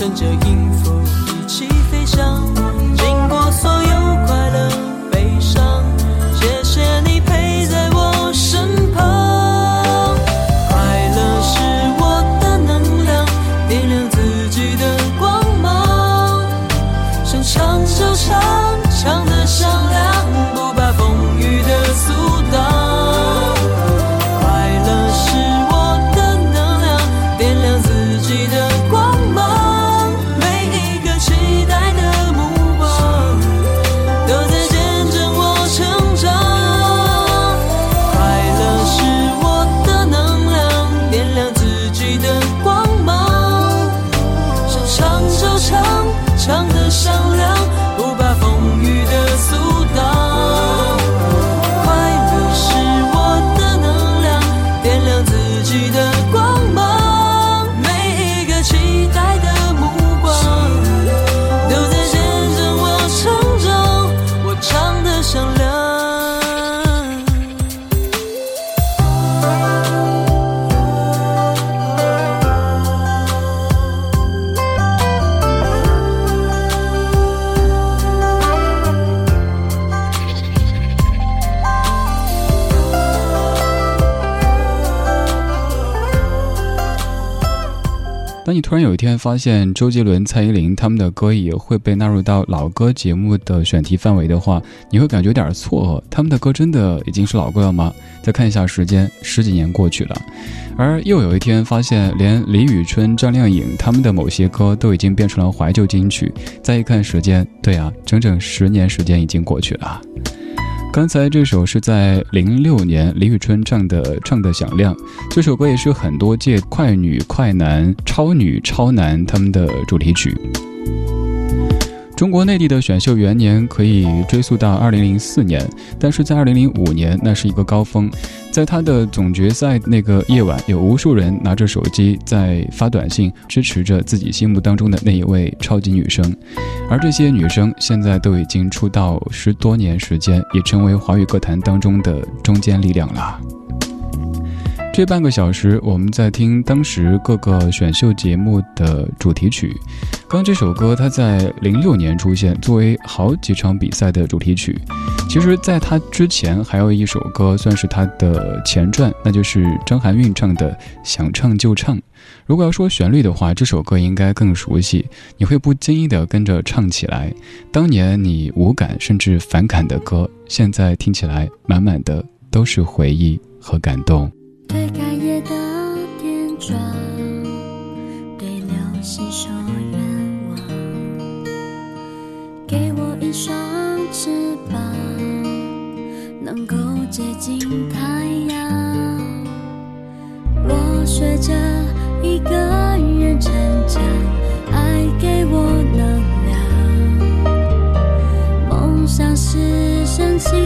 乘着音符当你突然有一天发现周杰伦、蔡依林他们的歌也会被纳入到老歌节目的选题范围的话，你会感觉有点错愕。他们的歌真的已经是老歌了吗？再看一下时间，十几年过去了。而又有一天发现，连李宇春、张靓颖他们的某些歌都已经变成了怀旧金曲。再一看时间，对啊，整整十年时间已经过去了。刚才这首是在零六年李宇春唱的《唱的响亮》，这首歌也是很多届快女、快男、超女、超男他们的主题曲。中国内地的选秀元年可以追溯到二零零四年，但是在二零零五年那是一个高峰，在他的总决赛那个夜晚，有无数人拿着手机在发短信支持着自己心目当中的那一位超级女生，而这些女生现在都已经出道十多年时间，也成为华语歌坛当中的中坚力量了。这半个小时，我们在听当时各个选秀节目的主题曲。刚这首歌，它在零六年出现，作为好几场比赛的主题曲。其实，在它之前还有一首歌算是它的前传，那就是张含韵唱的《想唱就唱》。如果要说旋律的话，这首歌应该更熟悉，你会不经意的跟着唱起来。当年你无感甚至反感的歌，现在听起来满满的都是回忆和感动。对干叶的点妆，对流星说能够接近太阳。我学着一个人成长，爱给我能量，梦想是神奇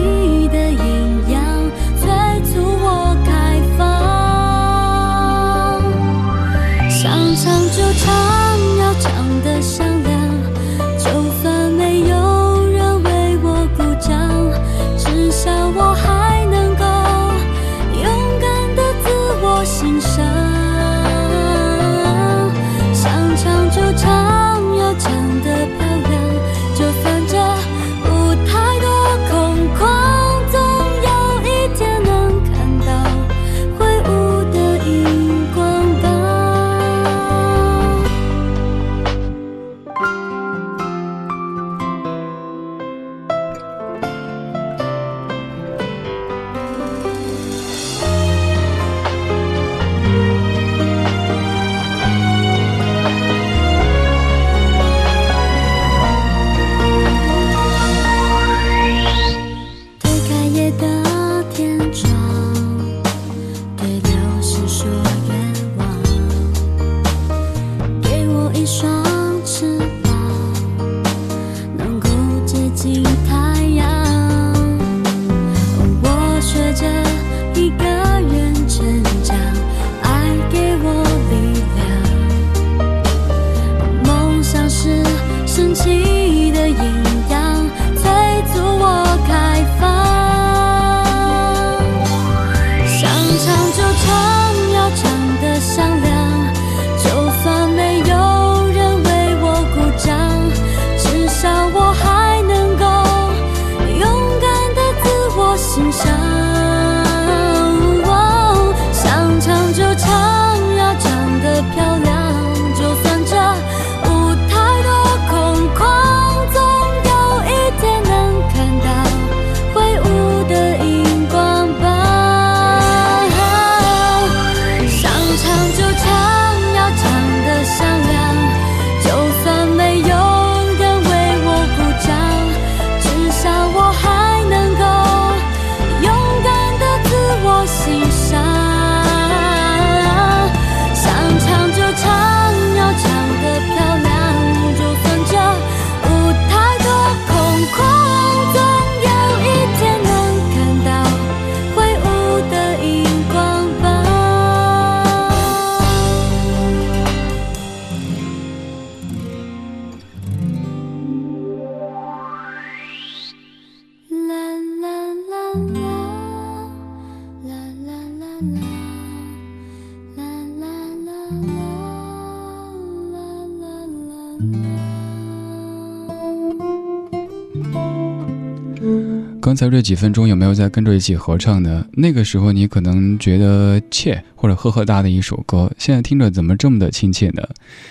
刚才这几分钟有没有在跟着一起合唱呢？那个时候你可能觉得切或者呵呵哒的一首歌，现在听着怎么这么的亲切呢？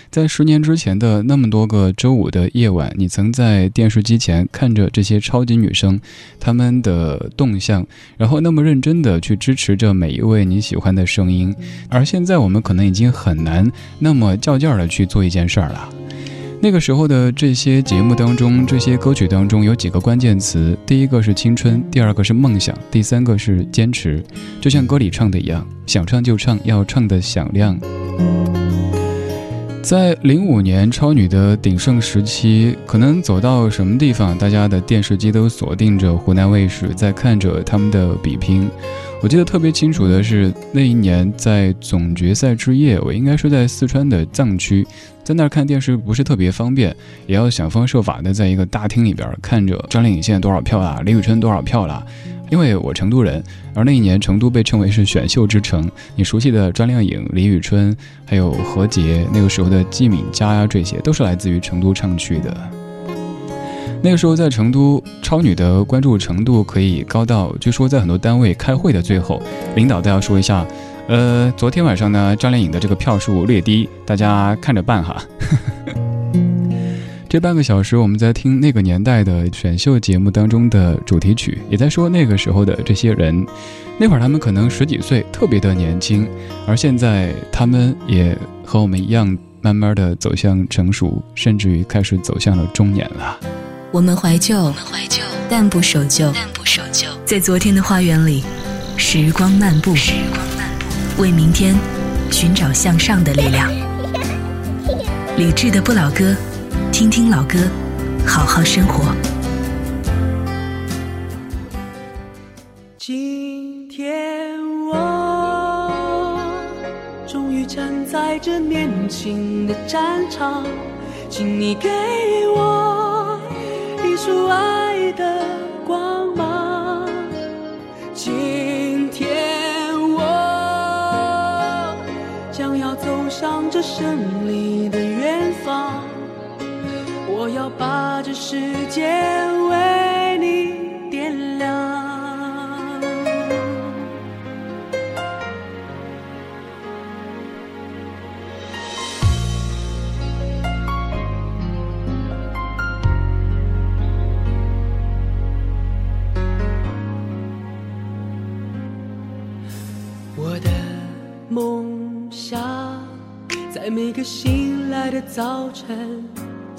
在十年之前的那么多个周五的夜晚，你曾在电视机前看着这些超级女生，她们的动向，然后那么认真的去支持着每一位你喜欢的声音，而现在我们可能已经很难那么较劲儿的去做一件事儿了。那个时候的这些节目当中，这些歌曲当中有几个关键词：第一个是青春，第二个是梦想，第三个是坚持。就像歌里唱的一样，想唱就唱，要唱的响亮。在零五年超女的鼎盛时期，可能走到什么地方，大家的电视机都锁定着湖南卫视，在看着他们的比拼。我记得特别清楚的是，那一年在总决赛之夜，我应该是在四川的藏区。在那儿看电视不是特别方便，也要想方设法的在一个大厅里边看着张靓颖现在多少票啦，李宇春多少票啦。因为我成都人，而那一年成都被称为是选秀之城，你熟悉的张靓颖、李宇春，还有何洁，那个时候的季敏佳呀，这些都是来自于成都唱区的。那个时候在成都，超女的关注程度可以高到，据说在很多单位开会的最后，领导都要说一下。呃，昨天晚上呢，张靓颖的这个票数略低，大家看着办哈。呵呵这半个小时，我们在听那个年代的选秀节目当中的主题曲，也在说那个时候的这些人。那会儿他们可能十几岁，特别的年轻，而现在他们也和我们一样，慢慢的走向成熟，甚至于开始走向了中年了。我们怀旧，我们怀旧，但不守旧，但不守旧，在昨天的花园里，时光漫步。时光漫步为明天寻找向上的力量。理智的不老歌，听听老歌，好好生活。今天我终于站在这年轻的战场，请你给我一束爱的光芒。今天我将要走。向这胜利的远方，我要把这世界为你点亮。我的梦想。在每个醒来的早晨，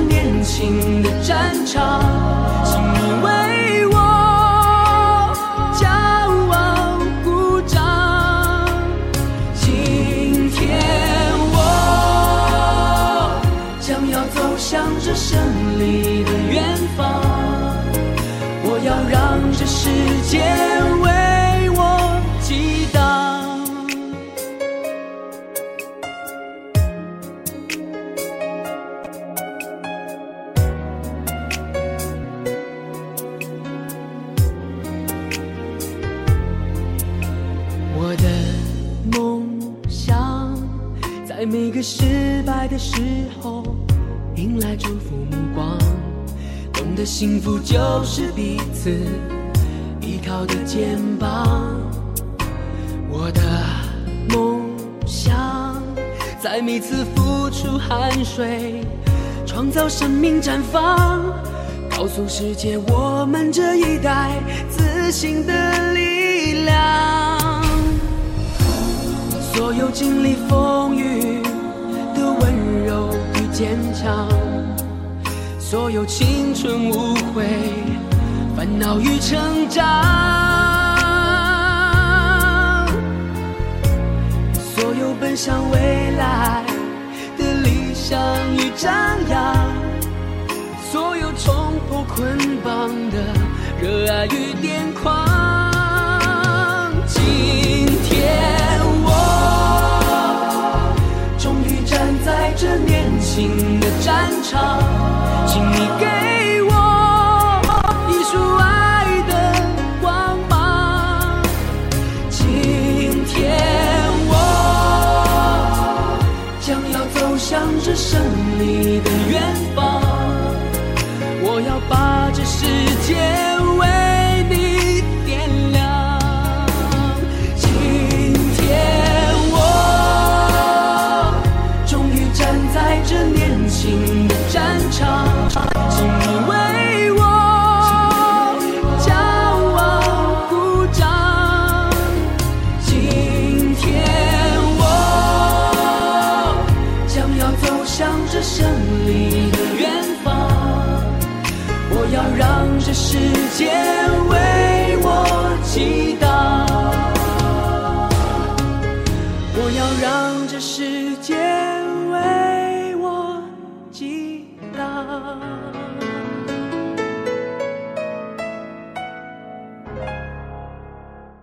年轻的战场，请你为我骄傲鼓掌。今天我将要走向这胜利的远方，我要让这世界。幸福就是彼此依靠的肩膀。我的梦想，在每次付出汗水、创造生命绽放，告诉世界我们这一代自信的力量。所有经历风雨的温柔与坚强，所有青春无悔、烦恼与成长。所有奔向未来的理想与张扬，所有冲破捆绑的热爱与癫狂。今天我终于站在这年轻的战场，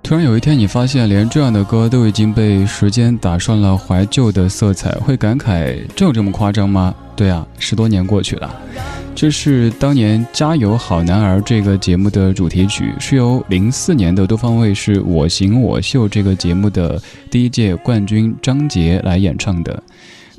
突然有一天，你发现连这样的歌都已经被时间打上了怀旧的色彩，会感慨这有这么夸张吗？对啊，十多年过去了。这是当年《加油好男儿》这个节目的主题曲，是由零四年的多方卫视《我型我秀》这个节目的第一届冠军张杰来演唱的。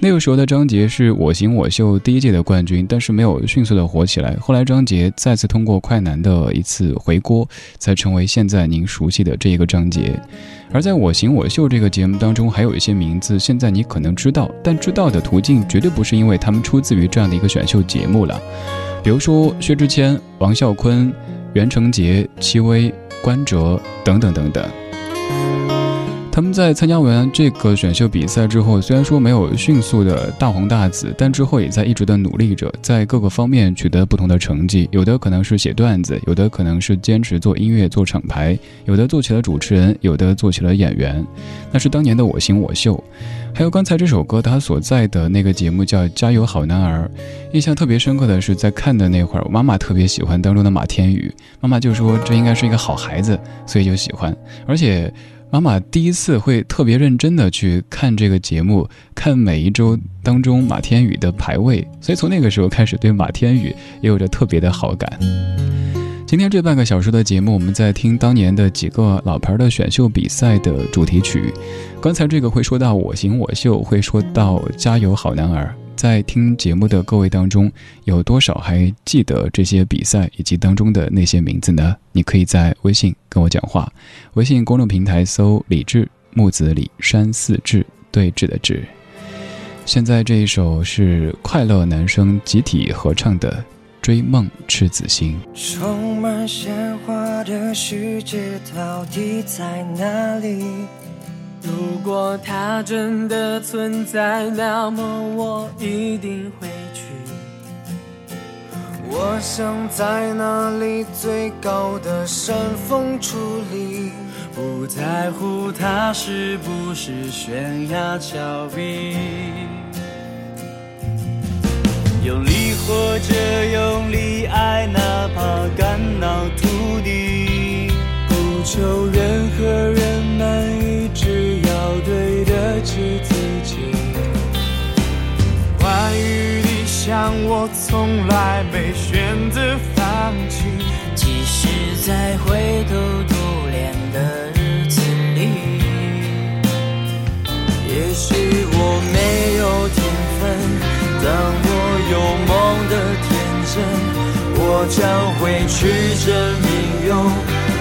那个时候的张杰是我型我秀第一届的冠军，但是没有迅速的火起来。后来张杰再次通过快男的一次回锅，才成为现在您熟悉的这一个张杰。而在我型我秀这个节目当中，还有一些名字，现在你可能知道，但知道的途径绝对不是因为他们出自于这样的一个选秀节目了。比如说薛之谦、王啸坤、袁成杰、戚薇、关喆等等等等。他们在参加完这个选秀比赛之后，虽然说没有迅速的大红大紫，但之后也在一直的努力着，在各个方面取得不同的成绩。有的可能是写段子，有的可能是坚持做音乐、做厂牌，有的做起了主持人，有的做起了演员。那是当年的我型我秀。还有刚才这首歌，他所在的那个节目叫《加油好男儿》。印象特别深刻的是，在看的那会儿，我妈妈特别喜欢当中的马天宇，妈妈就说这应该是一个好孩子，所以就喜欢，而且。妈妈第一次会特别认真的去看这个节目，看每一周当中马天宇的排位，所以从那个时候开始对马天宇也有着特别的好感。今天这半个小时的节目，我们在听当年的几个老牌的选秀比赛的主题曲。刚才这个会说到我型我秀，会说到加油好男儿。在听节目的各位当中，有多少还记得这些比赛以及当中的那些名字呢？你可以在微信跟我讲话，微信公众平台搜“李志木子李山寺志对峙的志”。现在这一首是快乐男生集体合唱的《追梦赤子心》。充满鲜花的世界到底在哪里？如果它真的存在，那么我一定会去。我想在那里最高的山峰矗立，不在乎它是不是悬崖峭壁。用力或者用力爱，哪怕肝脑涂地，不求任何人满意，对得起自己。关于理想，我从来没选择放弃，即使在灰头土脸的日子里。也许我没有天分，但我有梦的天真。我将会去证明，用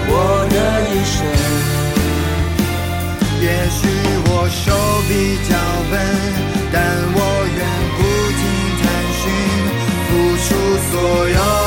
我的一生。手比脚笨但我愿不停探寻付出所有